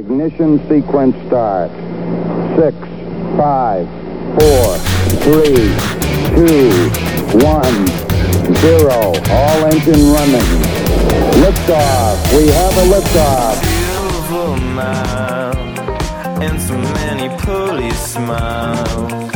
Ignition sequence start. Six, five, four, three, two, one, zero. All engine running. Liftoff. We have a liftoff. Beautiful mile and so many police smiles.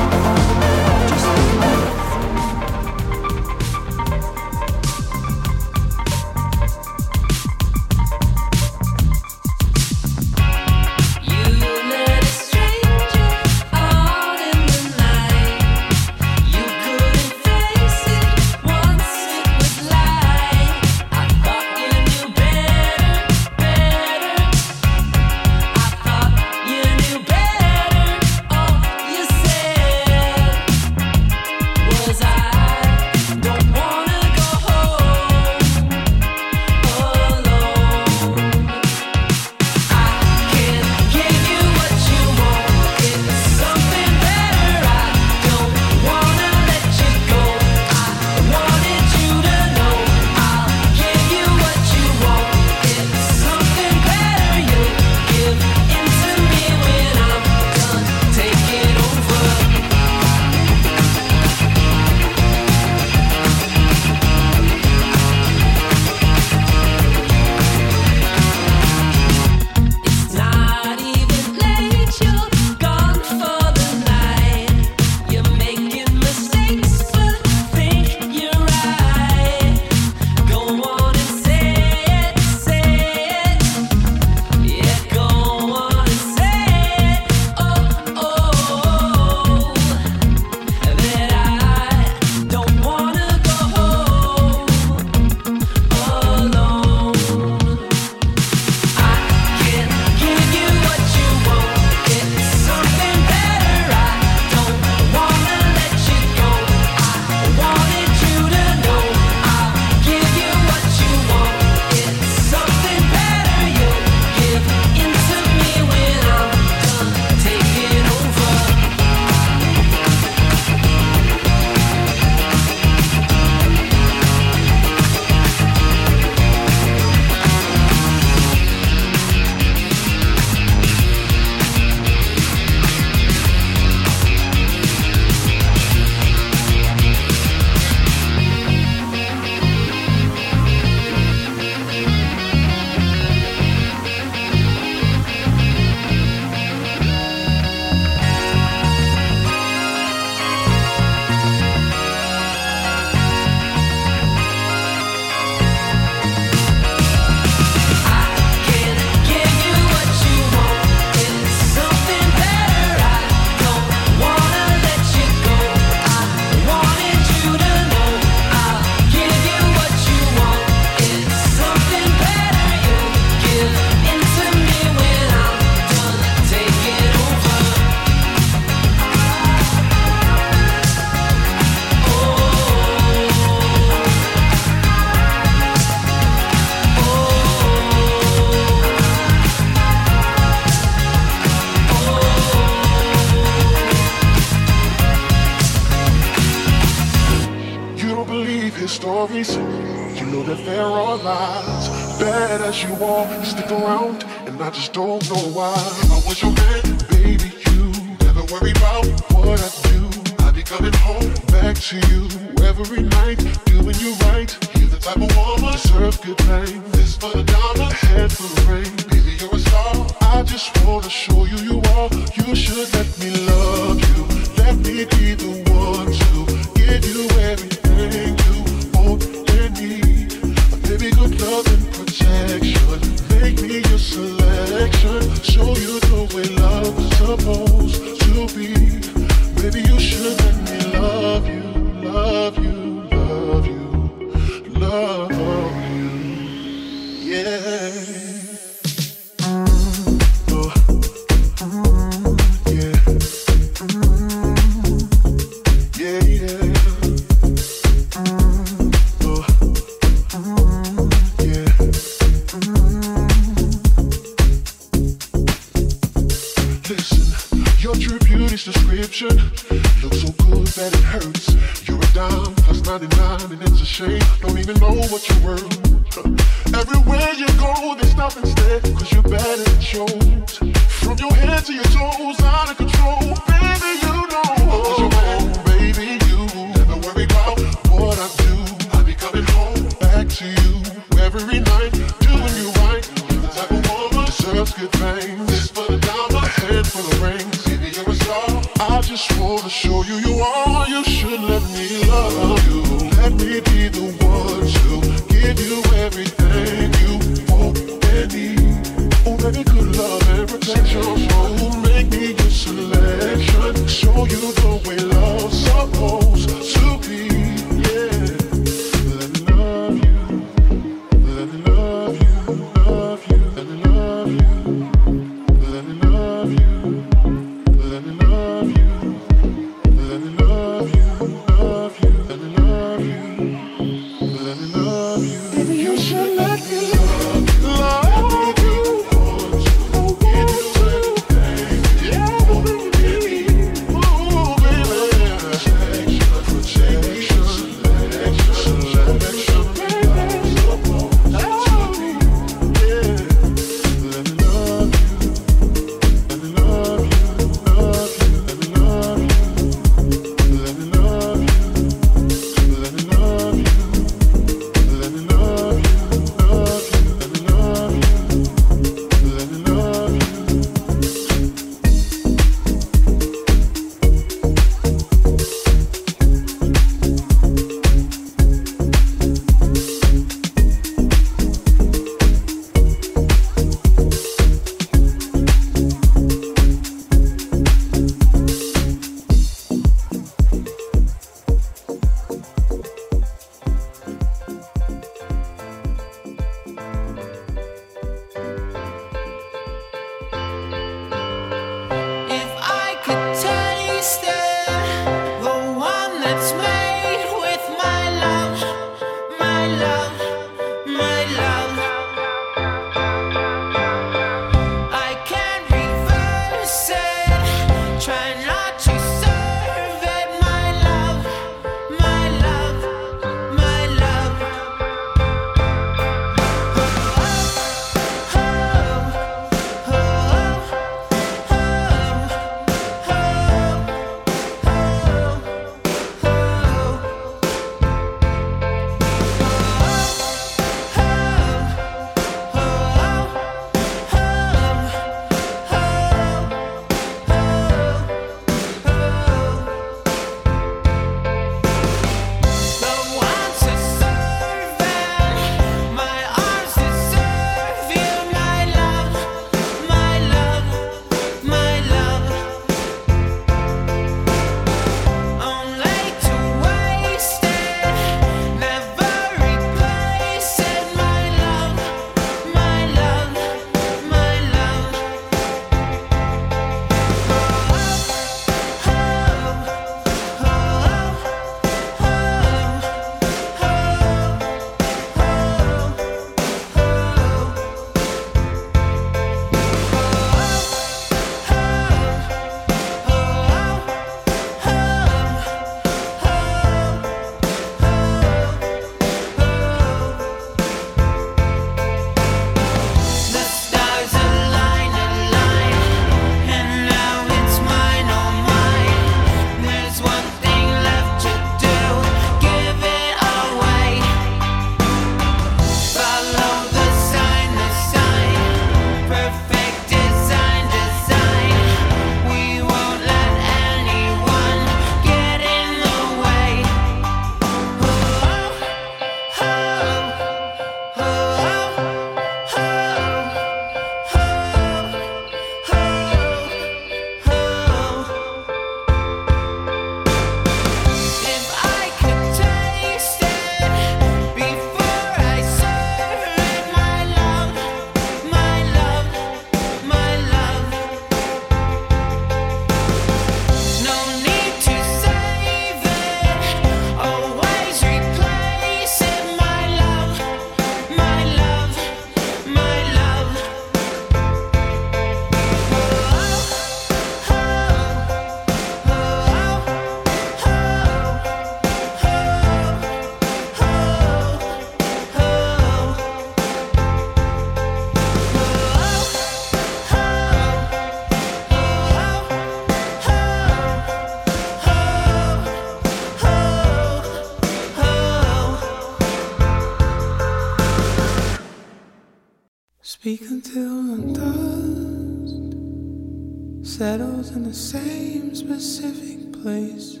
Settles in the same specific place.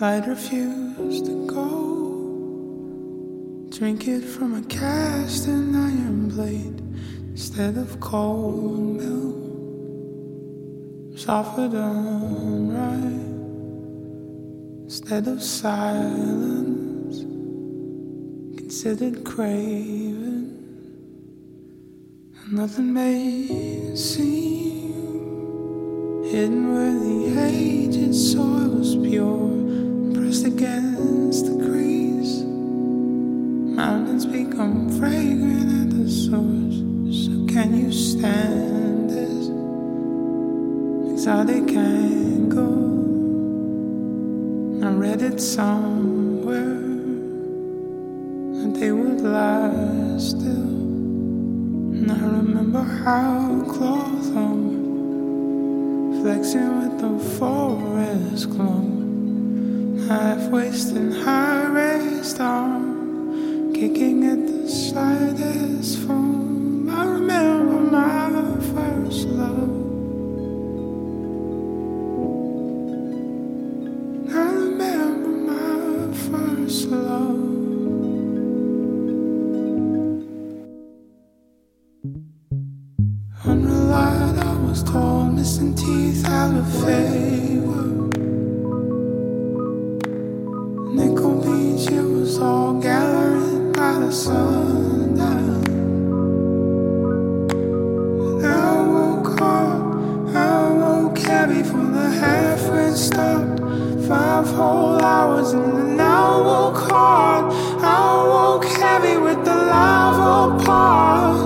I'd refuse to go. Drink it from a cast and iron blade instead of cold milk. Than right instead of silence. Considered craving, and nothing may seem hidden where the aged soil was pure, pressed against the crease. Mountains become fragrant at the source. So can you stand this exotic angle? I read it somewhere that they would lie still. And I remember how cloth hung, flexing with the forest clung, half wasting high raised arm, kicking at the slightest foam. I remember my first love. I remember my first love. Missing teeth out of favor. Nickel Beach, it was all gathering by the sundown. And I woke up, I woke heavy from the half wind stopped. Five whole hours and then I woke hard. I woke heavy with the lava parts.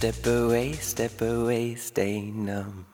The away, stay come,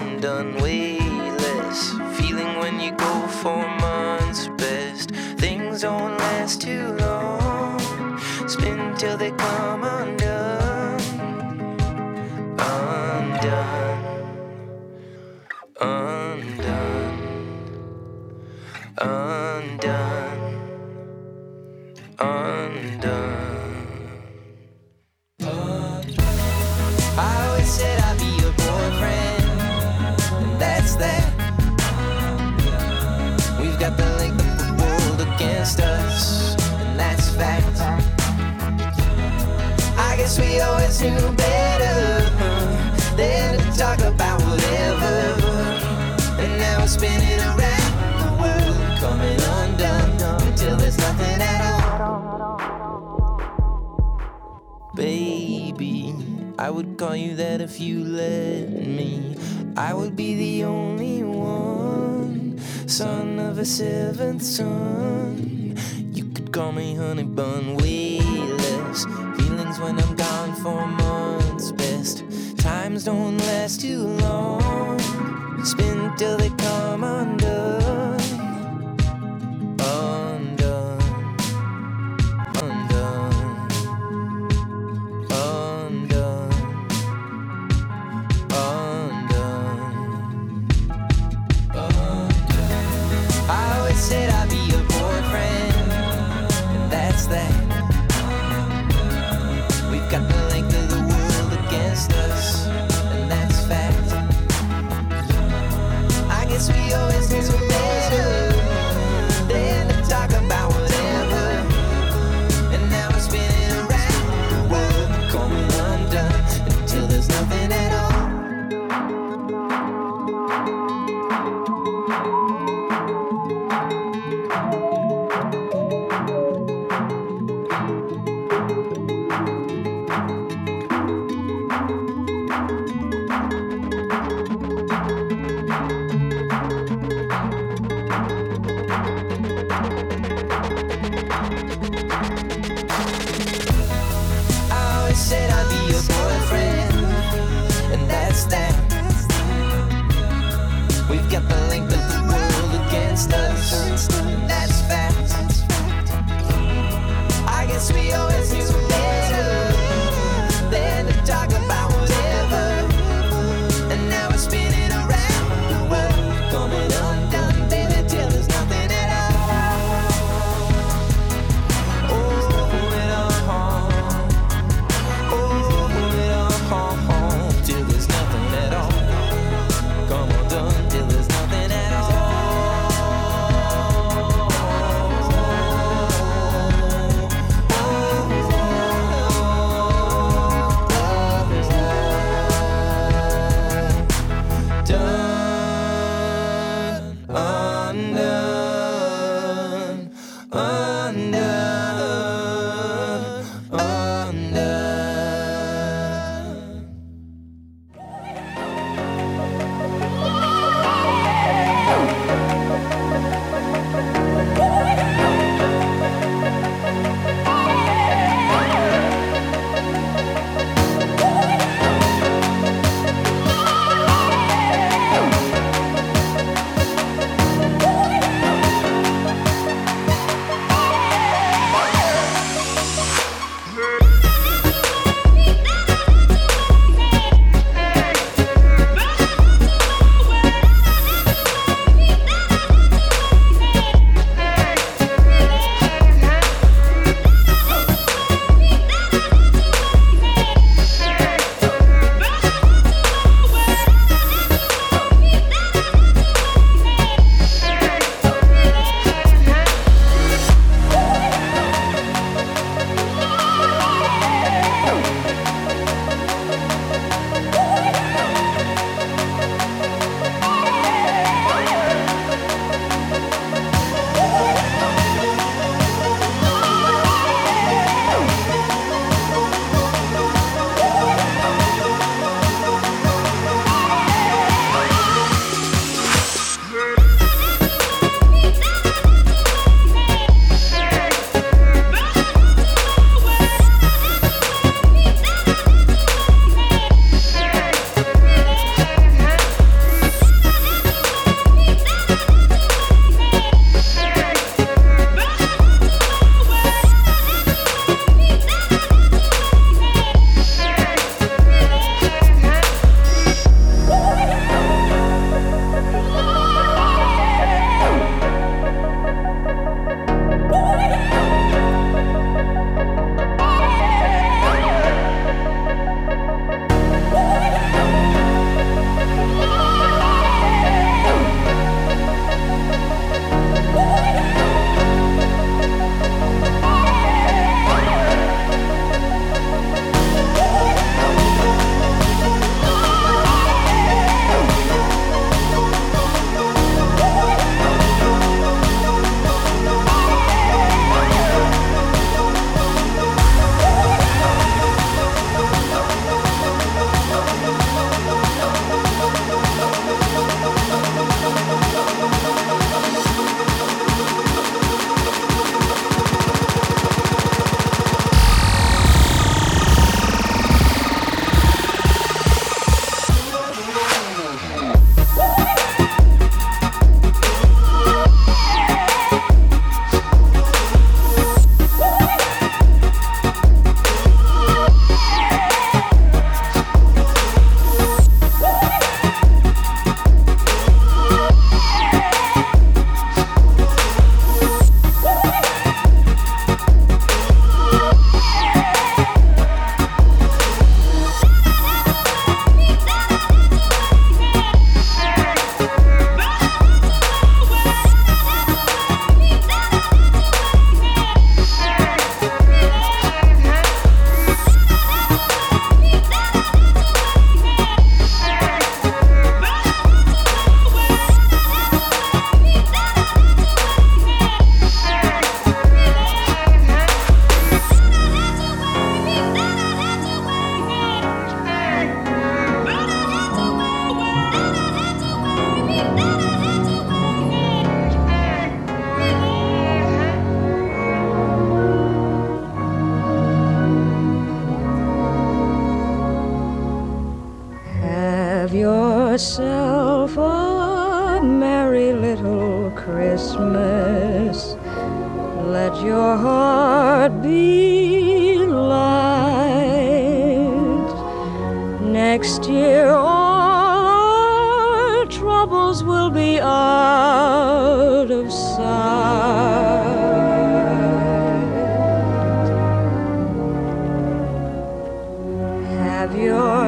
undone, way less. Feeling when you go for months best. Things don't last too long. Spin till they come undone. I would call you that if you let me. I would be the only one, son of a seventh son. You could call me honey bun, way. Feelings when I'm gone for months, best. Times don't last too long. Spin till they come undone.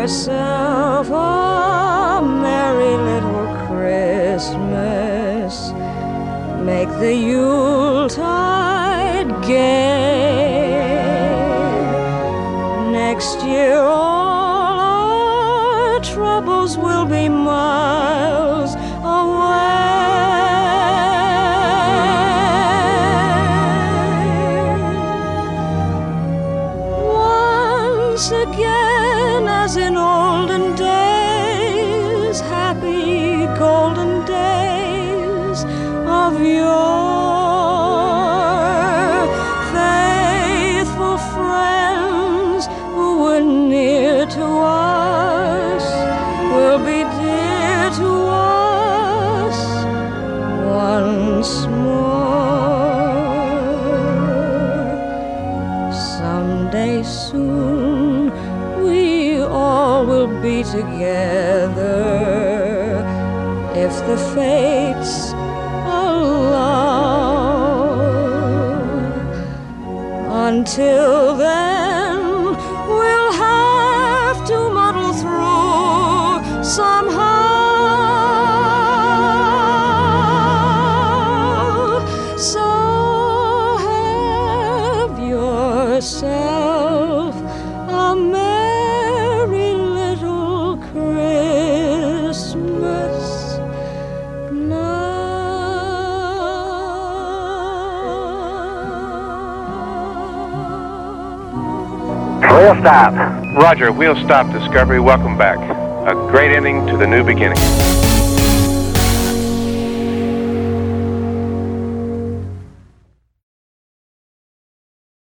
Myself a merry little Christmas. Make the Yuletide fates allow until then. stop. Roger, we'll stop Discovery. Welcome back. A great ending to the new beginning.